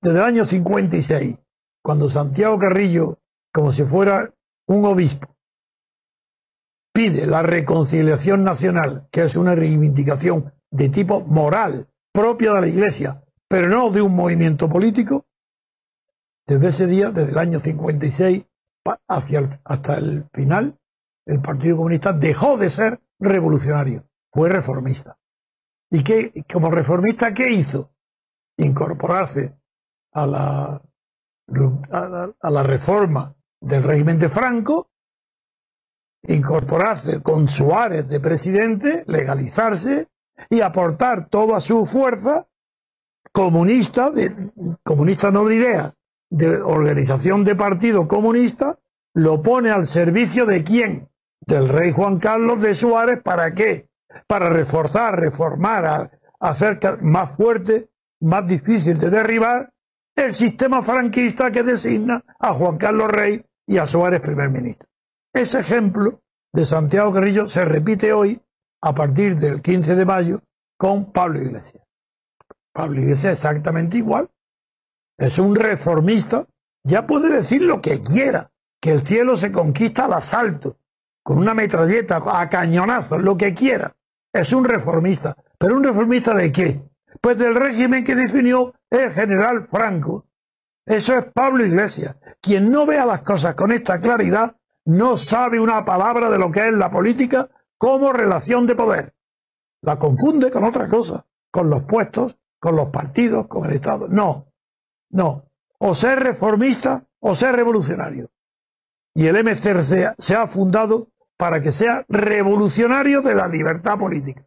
desde el año 56, cuando Santiago Carrillo, como si fuera un obispo, pide la reconciliación nacional, que es una reivindicación de tipo moral propia de la Iglesia, pero no de un movimiento político, desde ese día, desde el año 56 hacia hasta el final, el Partido Comunista dejó de ser revolucionario, fue reformista. ¿Y qué, como reformista qué hizo? Incorporarse a la, a la, reforma del régimen de Franco, incorporarse con Suárez de presidente, legalizarse y aportar toda su fuerza comunista, de, comunista no de ideas, de organización de partido comunista, lo pone al servicio de quién? Del rey Juan Carlos de Suárez, ¿para qué? Para reforzar, reformar, hacer más fuerte, más difícil de derribar el sistema franquista que designa a Juan Carlos Rey y a Suárez primer ministro. Ese ejemplo de Santiago Carrillo se repite hoy a partir del 15 de mayo con Pablo Iglesias. Pablo Iglesias es exactamente igual. Es un reformista. Ya puede decir lo que quiera, que el cielo se conquista al asalto, con una metralleta, a cañonazos, lo que quiera. Es un reformista. ¿Pero un reformista de qué? Pues del régimen que definió el general Franco. Eso es Pablo Iglesias. Quien no vea las cosas con esta claridad no sabe una palabra de lo que es la política como relación de poder. La confunde con otra cosa, con los puestos, con los partidos, con el Estado. No, no. O ser reformista o ser revolucionario. Y el MCRC se ha fundado para que sea revolucionario de la libertad política.